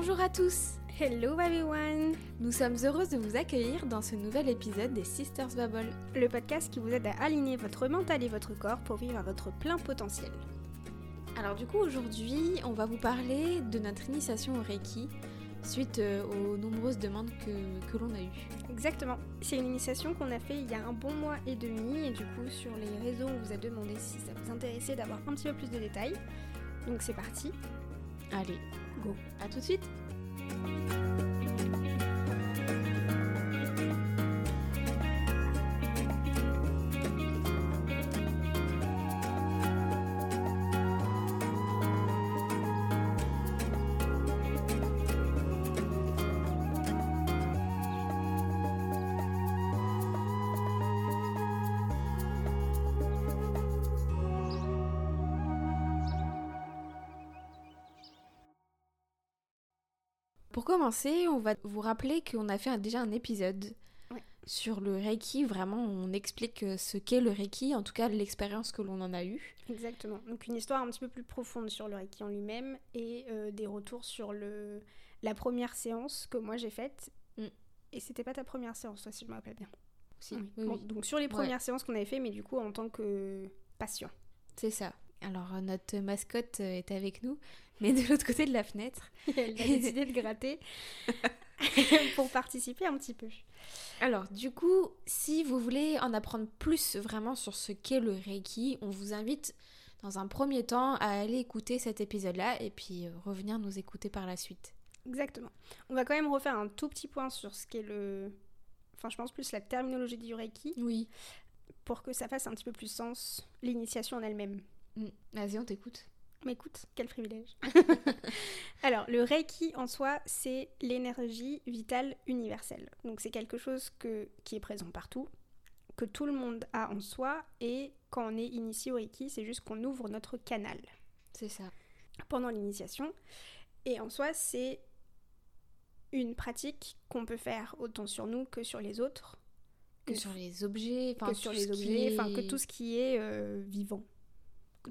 Bonjour à tous Hello everyone Nous sommes heureuses de vous accueillir dans ce nouvel épisode des Sisters Bubble. Le podcast qui vous aide à aligner votre mental et votre corps pour vivre à votre plein potentiel. Alors du coup aujourd'hui on va vous parler de notre initiation au Reiki suite euh, aux nombreuses demandes que, que l'on a eues. Exactement. C'est une initiation qu'on a fait il y a un bon mois et demi et du coup sur les réseaux on vous a demandé si ça vous intéressait d'avoir un petit peu plus de détails. Donc c'est parti. Allez, go. À tout de suite Pour commencer, on va vous rappeler qu'on a fait un- déjà un épisode Ouais. sur le Reiki. Vraiment, on explique euh, ce qu'est le Reiki, en tout cas l'expérience que l'on en a eue. Exactement. Donc une histoire un petit peu plus profonde sur le Reiki en lui-même et euh, des retours sur le la première séance que moi j'ai faite. Mm. Et c'était pas ta première séance, toi, si je me rappelle bien. Si, Oui. oui, Bon, oui. Donc sur les premières séances qu'on avait fait, mais du coup en tant que patient. C'est ça. Alors, euh, notre mascotte est avec nous, mais de l'autre côté de la fenêtre. Elle a décidé de gratter pour participer un petit peu. Alors, du coup, si vous voulez en apprendre plus vraiment sur ce qu'est le Reiki, on vous invite dans un premier temps à aller écouter cet épisode-là et puis euh, revenir nous écouter par la suite. Exactement. On va quand même refaire un tout petit point sur ce qu'est le... Enfin, je pense plus la terminologie du Reiki Oui. pour que ça fasse un petit peu plus sens l'initiation en elle-même. Mm. Vas-y, on t'écoute. Mais écoute, quel privilège. Alors, le Reiki en soi, c'est l'énergie vitale universelle. Donc, c'est quelque chose que, qui est présent partout, que tout le monde a en soi, et quand on est initié au Reiki, c'est juste qu'on ouvre notre canal C'est ça. pendant l'initiation. Et en soi, c'est une pratique qu'on peut faire autant sur nous que sur les autres, Que que sur les objets, enfin, que sur les objets, enfin est- que tout ce qui est euh, vivant,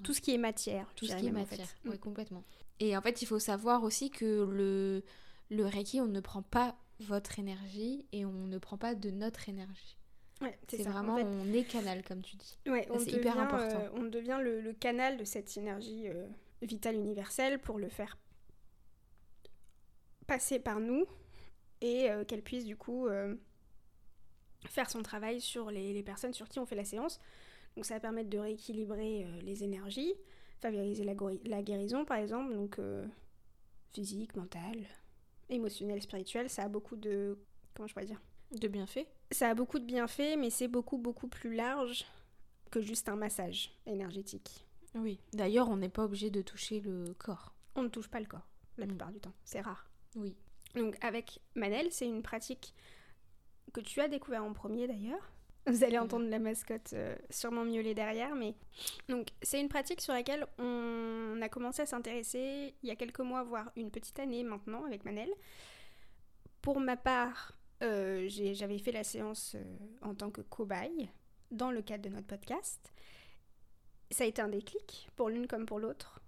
tout ce qui est matière, tout ce qui est même, en fait. matière. Mm. Ouais, complètement. Et en fait, il faut savoir aussi que le, le Reiki, on ne prend pas votre énergie et on ne prend pas de notre énergie. Ouais, C'est. En vraiment, fait, on est canal, comme tu dis. Ouais, on c'est devient, hyper important. euh, on devient le, le canal de cette énergie euh, vitale universelle pour le faire passer par nous et euh, qu'elle puisse du coup faire son travail sur les, les personnes sur qui on fait la séance. Donc ça va permettre de rééquilibrer euh, les énergies, favoriser la, guérison par exemple, donc euh, physique, mentale, émotionnelle, spirituelle. Ça a beaucoup de... Comment je pourrais dire? De bienfaits? Ça a beaucoup de bienfaits, mais c'est beaucoup, beaucoup plus large que juste un massage énergétique. Oui. D'ailleurs, on n'est pas obligé de toucher le corps. On ne touche pas le corps, la Mm. plupart du temps. C'est rare. Oui. Donc, avec Manel, c'est une pratique que tu as découvert en premier d'ailleurs. Vous allez Mhm. entendre la mascotte euh, sûrement miauler derrière, mais donc c'est une pratique sur laquelle on a commencé à s'intéresser il y a quelques mois, voire une petite année maintenant avec Manel. Pour ma part, euh, j'avais fait la séance euh, en tant que cobaye dans le cadre de notre podcast. Ça a été un déclic pour l'une comme pour l'autre.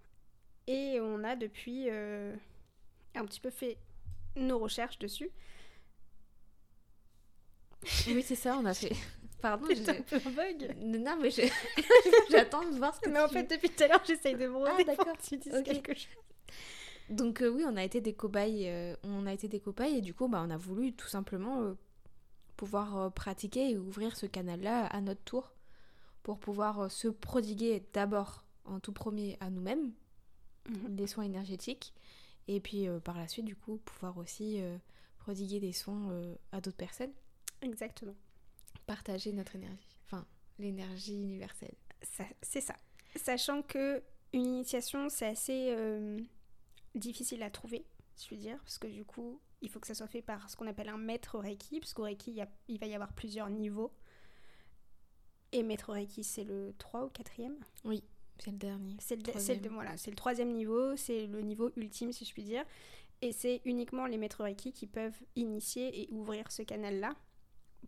Et on a depuis un petit peu fait nos recherches dessus. Oui, c'est ça, on a fait. Pardon, je- un peu un bug. Non, mais je- j'attends de voir ce que Mais en fait, depuis tout à l'heure, j'essaye de me Ah, d'accord. tu dises quelque chose. Donc euh, oui, on a été des cobayes, euh, on a été des cobayes et du coup, bah, on a voulu tout simplement euh, pouvoir pratiquer et ouvrir ce canal-là à notre tour pour pouvoir se prodiguer d'abord en tout premier à nous-mêmes Mhm. des soins énergétiques et puis par la suite du coup pouvoir aussi prodiguer des soins à d'autres personnes, Exactement. Partager notre énergie, enfin l'énergie universelle. C'est ça. Sachant que une initiation, c'est assez euh, difficile à trouver, je veux dire, parce que du coup, il faut que ça soit fait par ce qu'on appelle un maître Reiki, parce qu'au Reiki, il, y a- il va y avoir plusieurs niveaux. Et maître Reiki, c'est le 3 ou 4e Oui, c'est le dernier. C'est le, le- voilà, c'est le troisième niveau, c'est le niveau ultime si je puis dire. Et c'est uniquement les maîtres Reiki qui peuvent initier et ouvrir ce canal-là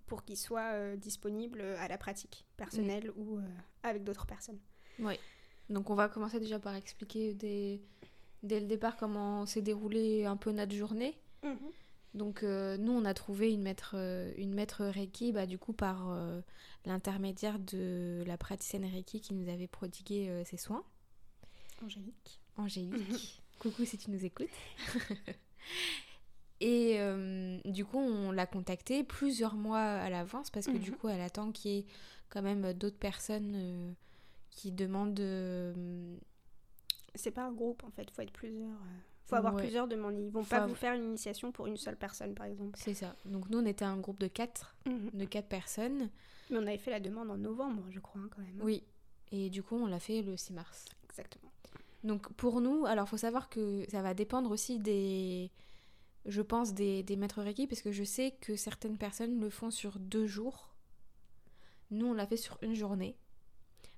pour qu'il soit euh, disponible à la pratique personnelle ou euh, avec d'autres personnes. Oui. Donc on va commencer déjà par expliquer des, dès le départ comment s'est déroulé un peu notre journée. Mhm. Donc euh, nous, on a trouvé une maître, euh, une maître Reiki, bah, du coup par euh, l'intermédiaire de la praticienne Reiki qui nous avait prodigué euh, ses soins, Angélique. Angélique. Coucou si tu nous écoutes. Et euh, du coup, on l'a contactée plusieurs mois à l'avance parce que du Mhm. coup, elle attend qu'il y ait quand même d'autres personnes euh, qui demandent... euh, C'est pas un groupe en fait, faut être plusieurs. Faut avoir Ouais. plusieurs demandes. Ils vont Faut pas avoir- vous faire une initiation pour une seule personne par exemple. C'est ça. Donc nous, on était un groupe de quatre, de quatre personnes. Mais on avait fait la demande en novembre, je crois, hein, quand même. Oui. Et du coup, on l'a fait le 6 mars. Exactement. Donc pour nous, alors faut savoir que ça va dépendre aussi des, je pense, des, des maîtres Reiki, parce que je sais que certaines personnes le font sur deux jours. Nous, on l'a fait sur une journée.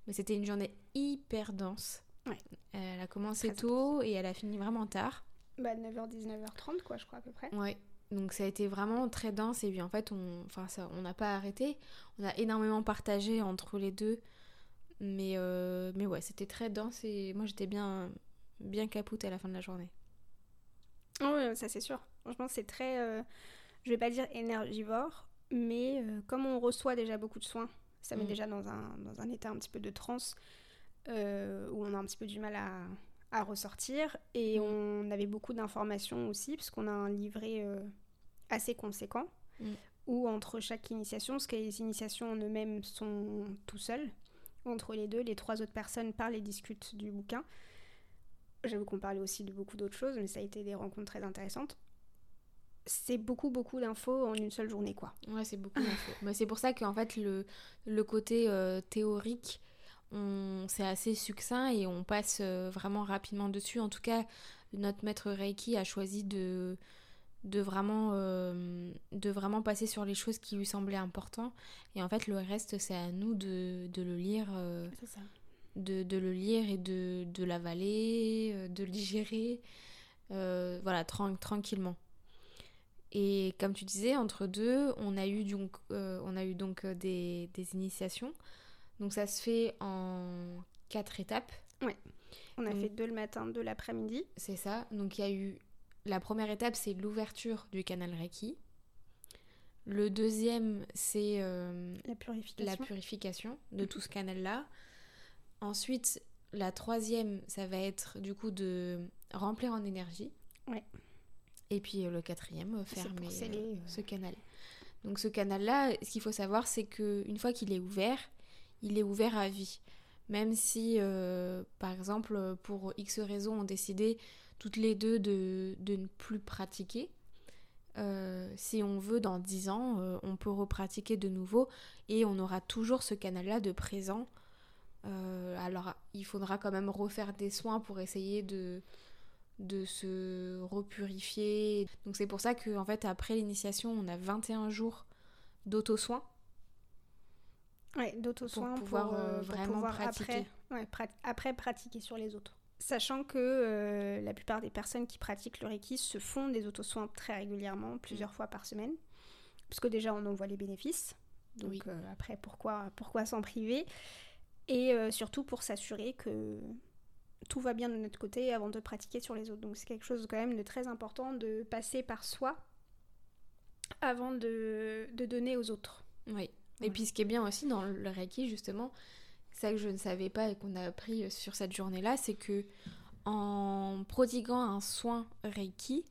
Mais c'était une journée hyper dense. Ouais. Elle a commencé Très tôt et elle a fini vraiment tard. Bah 9h, 19h30 quoi, je crois à peu près. Ouais. Donc ça a été vraiment très dense et puis en fait on enfin ça on n'a pas arrêté. On a énormément partagé entre les deux. Mais euh, mais ouais, c'était très dense et moi j'étais bien bien capoute à la fin de la journée. Oh, ouais, ça c'est sûr. Franchement, c'est très, euh, je vais pas dire énergivore, mais euh, comme on reçoit déjà beaucoup de soins, ça met Mm. déjà dans un, dans un état un petit peu de transe euh, où on a un petit peu du mal à, à ressortir. Et Mm. on avait beaucoup d'informations aussi, puisqu'on a un livret euh, assez conséquent, Mm. où entre chaque initiation, parce que les initiations en eux-mêmes sont tout seuls, entre les deux, les trois autres personnes parlent et discutent du bouquin. J'avoue qu'on parlait aussi de beaucoup d'autres choses, mais ça a été des rencontres très intéressantes. C'est beaucoup, beaucoup d'infos en une seule journée, quoi. Ouais, c'est beaucoup d'infos. Mais c'est pour ça qu'en fait le, le côté euh, théorique on c'est assez succinct et on passe euh, vraiment rapidement dessus. En tout cas, notre maître Reiki a choisi de de vraiment euh, de vraiment passer sur les choses qui lui semblaient importantes et en fait le reste c'est à nous de, de le lire euh, ça. de, de le lire et de, de l'avaler, de le digérer, euh, voilà, tran- tranquillement. Et comme tu disais, entre deux, on a eu donc, euh, on a eu donc euh, des, des initiations. Donc ça se fait en quatre étapes, On a Mm. fait deux le matin, deux l'après-midi. c'est ça. Donc il y a eu la première étape, c'est l'ouverture du canal Reiki. Le deuxième, c'est euh, La purification. la purification de tout ce canal-là. Ensuite, la troisième, ça va être du coup de remplir en énergie. Ouais. Et puis euh, le quatrième, euh, fermer sceller, euh, ce canal. Donc ce canal-là, ce qu'il faut savoir, c'est que une fois qu'il est ouvert, il est ouvert à vie. Même si, euh, par exemple, pour X raisons, on décidé toutes les deux de, de ne plus pratiquer, euh, si on veut, dans 10 ans, euh, on peut repratiquer de nouveau et on aura toujours ce canal-là de présent. Alors, il faudra quand même refaire des soins pour essayer de, de se repurifier. Donc, c'est pour ça que, en fait, après l'initiation, on a 21 jours d'auto-soins. Ouais, d'auto-soins Pour pouvoir, euh, pour vraiment pouvoir pratiquer. Après, ouais, après pratiquer sur les autres. Sachant que euh, la plupart des personnes qui pratiquent le Reiki se font des auto-soins très régulièrement, plusieurs Mm. fois par semaine. Parce que déjà, on en voit les bénéfices. Donc Oui. euh, après, pourquoi, pourquoi s'en priver? Et euh, surtout pour s'assurer que tout va bien de notre côté avant de pratiquer sur les autres. Donc c'est quelque chose quand même de très important de passer par soi avant de, de donner aux autres. Oui. Et Ouais. puis, ce qui est bien aussi dans le Reiki, justement, ça que je ne savais pas et qu'on a appris sur cette journée-là, c'est que en prodiguant un soin Reiki,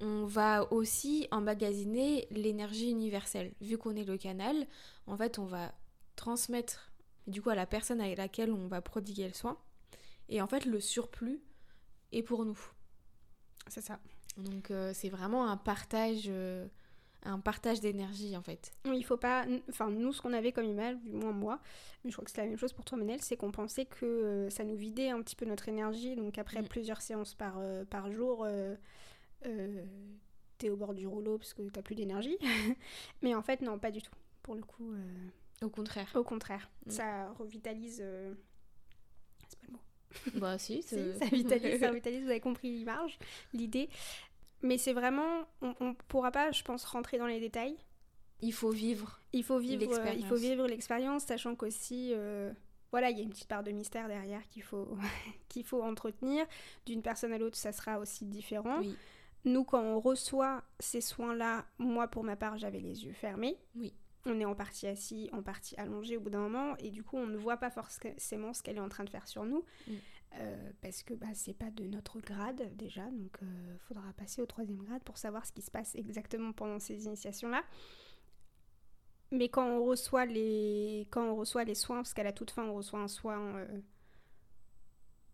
on va aussi emmagasiner l'énergie universelle. Vu qu'on est le canal, en fait, on va transmettre du coup à la personne à laquelle on va prodiguer le soin. Et en fait, le surplus est pour nous. C'est ça. Donc, euh, c'est vraiment un partage, euh, un partage d'énergie en fait. Il faut pas. Enfin, nous, ce qu'on avait comme image, du moins moi, mais je crois que c'est la même chose pour toi, Manel, c'est qu'on pensait que euh, ça nous vidait un petit peu notre énergie. Donc, après Mm. plusieurs séances par, par jour, t'es au bord du rouleau parce que t'as plus d'énergie. mais en fait, non, pas du tout. Pour le coup, Au contraire. au contraire, Mm. ça revitalise. euh, C'est pas le mot. bah si, Si, c'est- ça vitalise, ça vitalise, vous avez compris l'image, l'idée. Mais c'est vraiment. On, on pourra pas, je pense, rentrer dans les détails. Il faut vivre. Il faut vivre, euh, il faut L'expérience. vivre l'expérience, sachant qu'aussi, euh, voilà, il y a une petite part de mystère derrière qu'il faut, qu'il faut entretenir. D'une personne à l'autre, ça sera aussi différent. Oui. Nous, quand on reçoit ces soins-là, moi, pour ma part, j'avais les yeux fermés. Oui. On est en partie assis, en partie allongé au bout d'un moment, et du coup, on ne voit pas forcément ce qu'elle est en train de faire sur nous. Mm. Euh, parce que bah, c'est pas de notre grade déjà, donc il faudra passer au troisième grade pour savoir ce qui se passe exactement pendant ces initiations-là. Mais quand on reçoit les, quand on reçoit les soins, parce qu'à la toute fin, on reçoit un soin euh,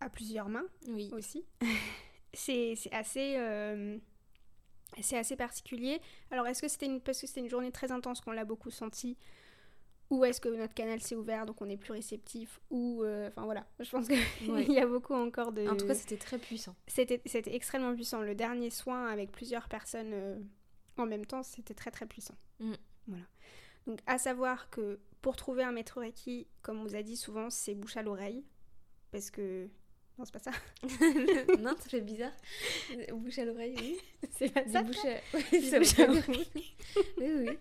à plusieurs mains Oui. aussi, c'est assez, euh, c'est assez particulier. Alors, est-ce que c'était une, parce que c'était une journée très intense qu'on l'a beaucoup senti ou est-ce que notre canal s'est ouvert donc on est plus réceptif ou euh, enfin voilà je pense qu'il Ouais. y a beaucoup encore de En tout cas, c'était très puissant. c'était c'était extrêmement puissant le dernier soin avec plusieurs personnes euh, en même temps c'était très très puissant Mm. voilà donc à savoir que pour trouver un maître reiki comme on vous a dit souvent c'est bouche à l'oreille parce que non c'est pas ça non, ça fait bizarre. Bouche à l'oreille, oui. c'est pas ça bouches à... Oui, à dire oui. Oui,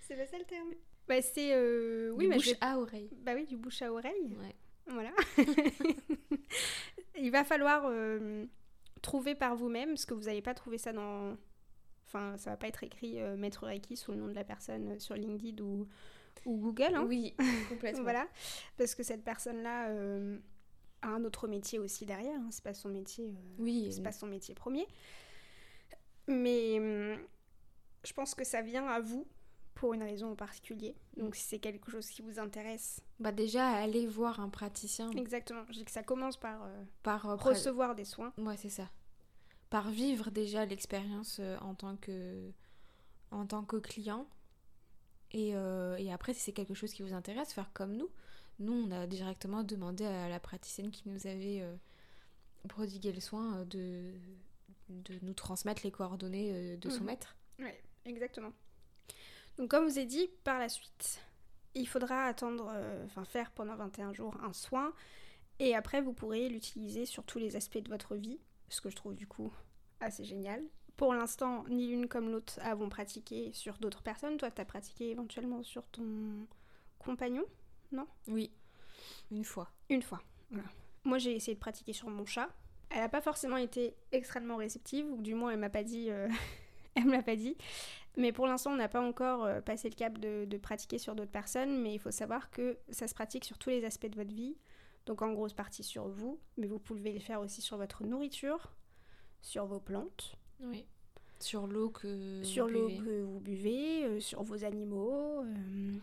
c'est pas ça le terme bah c'est euh, oui Du bouche vais- à oreille. bah oui du bouche à oreille Ouais. Voilà. Il va falloir euh, trouver par vous-même, parce que vous n'allez pas trouver ça dans... Enfin, ça va pas être écrit euh, Maître Reiki sous le nom de la personne euh, sur LinkedIn ou, ou Google. hein. Oui, complètement. Voilà. Parce que cette personne-là euh, a un autre métier aussi derrière. hein. C'est pas son métier... euh, Oui, c'est pas son métier premier. Mais hum, je pense que ça vient à vous pour une raison en particulier. Donc si c'est quelque chose qui vous intéresse, bah déjà aller voir un praticien exactement. Je dis que ça commence par euh, par euh, recevoir des soins. Ouais, c'est ça. Par vivre déjà l'expérience euh, en tant que en tant que client. Et, et après, si c'est quelque chose qui vous intéresse, faire comme nous. Nous, on a directement demandé à la praticienne qui nous avait euh, prodigué le soin euh, de, de nous transmettre les coordonnées euh, de son Mhm. maître. Ouais, exactement. Donc comme je vous ai dit, par la suite, il faudra attendre, euh, enfin faire pendant 21 jours un soin, et après vous pourrez l'utiliser sur tous les aspects de votre vie, ce que je trouve du coup assez génial. Pour l'instant, ni l'une comme l'autre avons pratiqué sur d'autres personnes. Toi, tu as pratiqué éventuellement sur ton compagnon? Oui, une fois. Une fois. Voilà. Moi, j'ai essayé de pratiquer sur mon chat. Elle n'a pas forcément été extrêmement réceptive, ou du moins, elle m'a pas dit. euh, elle me l'a pas dit. Mais pour l'instant, on n'a pas encore euh, passé le cap de, de pratiquer sur d'autres personnes. Mais il faut savoir que ça se pratique sur tous les aspects de votre vie. Donc, en grosse partie sur vous, mais vous pouvez le faire aussi sur votre nourriture, sur vos plantes, Oui. Sur l'eau que sur l'eau que vous buvez, euh, sur vos animaux, euh,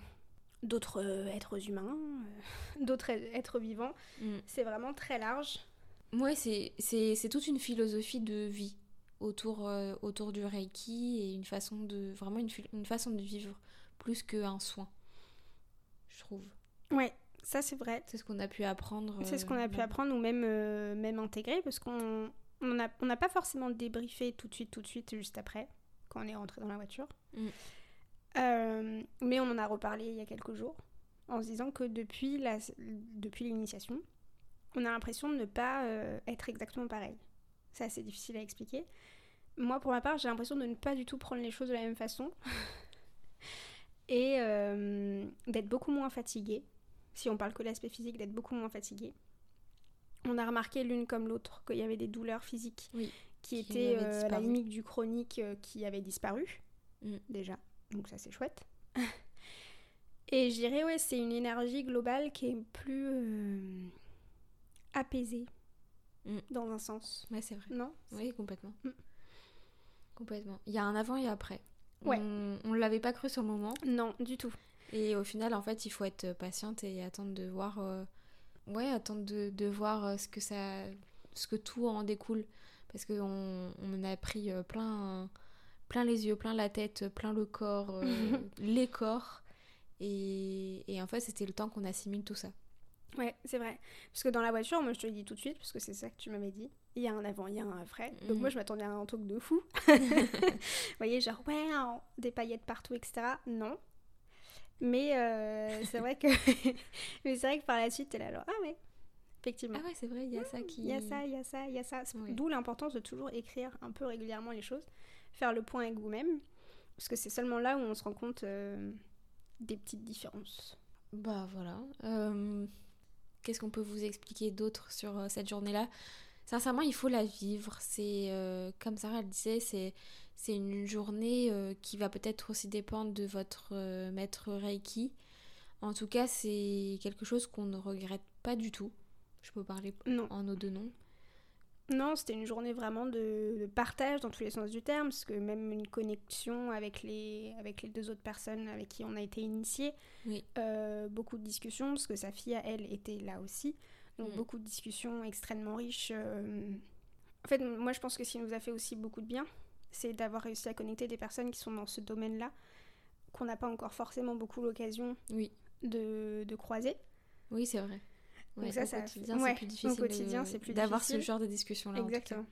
d'autres euh, êtres humains, euh, d'autres êtres vivants. Mm. C'est vraiment très large. Ouais, c'est, toute une philosophie de vie autour, euh, autour du Reiki et une façon de vraiment une, une façon de vivre plus qu'un soin, je trouve. Ouais, ça c'est vrai. C'est ce qu'on a pu apprendre. C'est ce euh, qu'on a pu apprendre ou même, euh, même intégrer parce qu'on on n'a on pas forcément débriefé tout de suite, tout de suite, juste après, quand on est rentré dans la voiture. Mm. Euh, mais on en a reparlé il y a quelques jours en se disant que depuis la, depuis l'initiation, on a l'impression de ne pas euh, être exactement pareil. C'est assez difficile à expliquer. Moi, pour ma part, j'ai l'impression de ne pas du tout prendre les choses de la même façon et euh, d'être beaucoup moins fatiguée. Si on parle que l'aspect physique, d'être beaucoup moins fatiguée. On a remarqué l'une comme l'autre qu'il y avait des douleurs physiques Oui, qui, qui étaient à la limite du chronique qui avait disparu Mm. déjà. Donc ça c'est chouette. Et je dirais ouais c'est une énergie globale qui est plus euh, apaisée Mm. dans un sens. Ouais, c'est vrai. Non? Oui, complètement. Mm. Complètement. Il y a un avant et après. Ouais. On, on l'avait pas cru sur le moment. Non, du tout. Et au final, en fait, il faut être patiente et attendre de voir. euh, Ouais, attendre de, de voir euh, ce que ça. ce que tout en découle. Parce qu'on on a pris euh, plein, plein les yeux, plein la tête, plein le corps, euh, les corps. Et, et en fait, c'était le temps qu'on assimile tout ça. Ouais, c'est vrai. Parce que dans la voiture, moi je te le dis tout de suite, parce que c'est ça que tu m'avais dit. Il y a un avant, il y a un après. Donc Mhm. moi je m'attendais à un truc de fou. Vous voyez, genre, ouais, hein, des paillettes partout, etc. Non. Mais euh, c'est vrai que. Mais c'est vrai que par la suite, t'es là, genre, ah ouais, effectivement. Ah ouais, c'est vrai, il y a ça qui. Il y a ça, il y a ça, il y a ça. Ouais. D'où l'importance de toujours écrire un peu régulièrement les choses, faire le point avec vous-même, parce que c'est seulement là où on se rend compte euh, des petites différences. Bah voilà. Euh, qu'est-ce qu'on peut vous expliquer d'autre sur euh, cette journée-là? Sincèrement, il faut la vivre. C'est euh, comme Sarah le disait, c'est c'est une journée qui va peut-être aussi dépendre de votre maître Reiki. En tout cas, c'est quelque chose qu'on ne regrette pas du tout. Je peux parler en nos deux noms. Non, c'était une journée vraiment de, partage dans tous les sens du terme, parce que même une connexion avec les, avec les deux autres personnes avec qui on a été initiés. Oui. Euh, beaucoup de discussions, parce que sa fille à elle était là aussi. Donc mm. beaucoup de discussions extrêmement riches. Euh. En fait, moi je pense que ce qui nous a fait aussi beaucoup de bien, c'est d'avoir réussi à connecter des personnes qui sont dans ce domaine-là, qu'on n'a pas encore forcément beaucoup l'occasion oui. de, de croiser. Oui, c'est vrai. Donc ça, ça quotidien, c'est plus difficile. Au quotidien, c'est plus d'avoir ce genre de discussion-là. Exactement.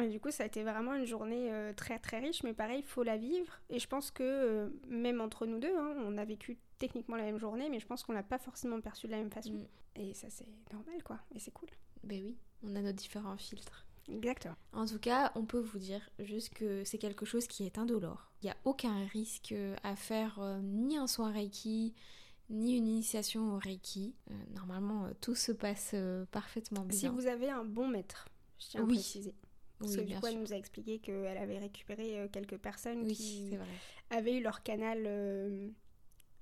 Et du coup, ça a été vraiment une journée euh, très très riche, mais pareil, il faut la vivre. Et je pense que euh, même entre nous deux, hein, on a vécu techniquement la même journée, mais je pense qu'on l'a pas forcément perçu de la même façon. Mm. Et ça, c'est normal, quoi. Et c'est cool. Ben oui, on a nos différents filtres. Exactement. En tout cas, on peut vous dire juste que c'est quelque chose qui est indolore. Il n'y a aucun risque à faire euh, ni un soin Reiki, ni une initiation au Reiki. Euh, normalement, euh, tout se passe euh, parfaitement bien. Si vous avez un bon maître, je tiens à préciser. Parce que du coup, elle nous a expliqué qu'elle avait récupéré quelques personnes qui avaient eu leur canal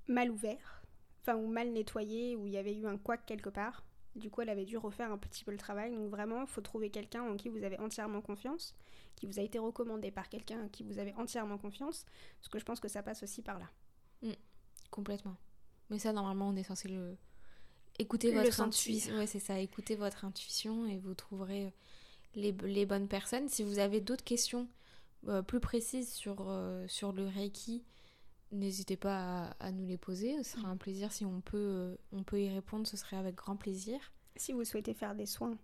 mal ouvert, enfin, ou mal nettoyé, où il y avait eu un couac quelque part. Du coup, elle avait dû refaire un petit peu le travail. Donc vraiment, il faut trouver quelqu'un en qui vous avez entièrement confiance, qui vous a été recommandé par quelqu'un en qui vous avez entièrement confiance, parce que je pense que ça passe aussi par là. Mm. complètement. Mais ça, normalement, on est censé le. Écouter votre intuition. Ouais, c'est ça. Écoutez votre intuition et vous trouverez euh, les, les bonnes personnes. Si vous avez d'autres questions euh, plus précises sur, euh, sur le Reiki, n'hésitez pas à, à, nous les poser. Ce sera un plaisir si on peut, on peut y répondre. Ce serait avec grand plaisir. Si vous souhaitez faire des soins,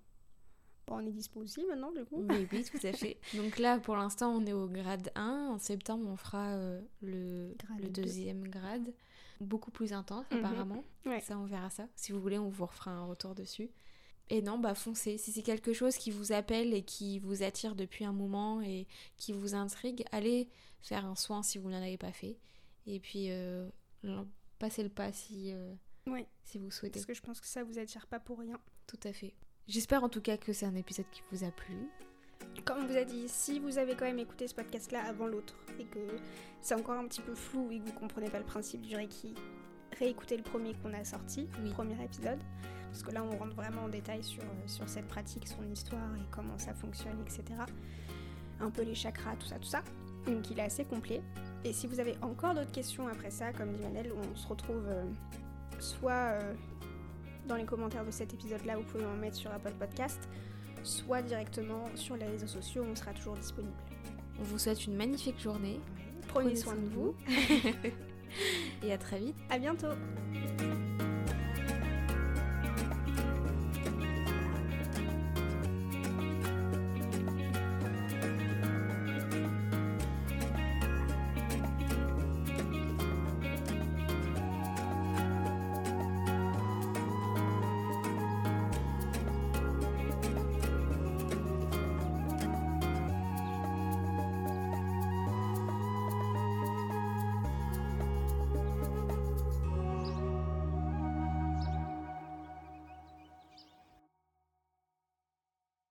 bon, on est dispo aussi maintenant, du coup. Oui, oui, tout à fait. Donc là, pour l'instant, on est au grade 1. En septembre, on fera le, le deuxième grade beaucoup plus intense mhm. apparemment. Ça, on verra ça. Si vous voulez, on vous refera un retour dessus. Et non, bah foncez. Si c'est quelque chose qui vous appelle et qui vous attire depuis un moment et qui vous intrigue, allez faire un soin si vous n'en avez pas fait. Et puis, euh, passez le pas si, euh, si vous souhaitez. Parce que je pense que ça vous attire pas pour rien. Tout à fait. J'espère en tout cas que c'est un épisode qui vous a plu. Comme on vous a dit, si vous avez quand même écouté ce podcast-là avant l'autre et que c'est encore un petit peu flou et que vous comprenez pas le principe du Reiki, réécoutez le premier qu'on a sorti, le premier épisode, parce que là on rentre vraiment en détail sur, euh, sur cette pratique, son histoire et comment ça fonctionne, etc. Un peu les chakras, tout ça, tout ça. Donc il est assez complet. Et si vous avez encore d'autres questions après ça, comme dit Manel, on se retrouve euh, soit euh, dans les commentaires de cet épisode-là, vous pouvez en mettre sur Apple Podcast, soit directement sur les réseaux sociaux, on sera toujours disponible. On vous souhaite une magnifique journée. Prenez, soin de vous. Et à très vite. À bientôt.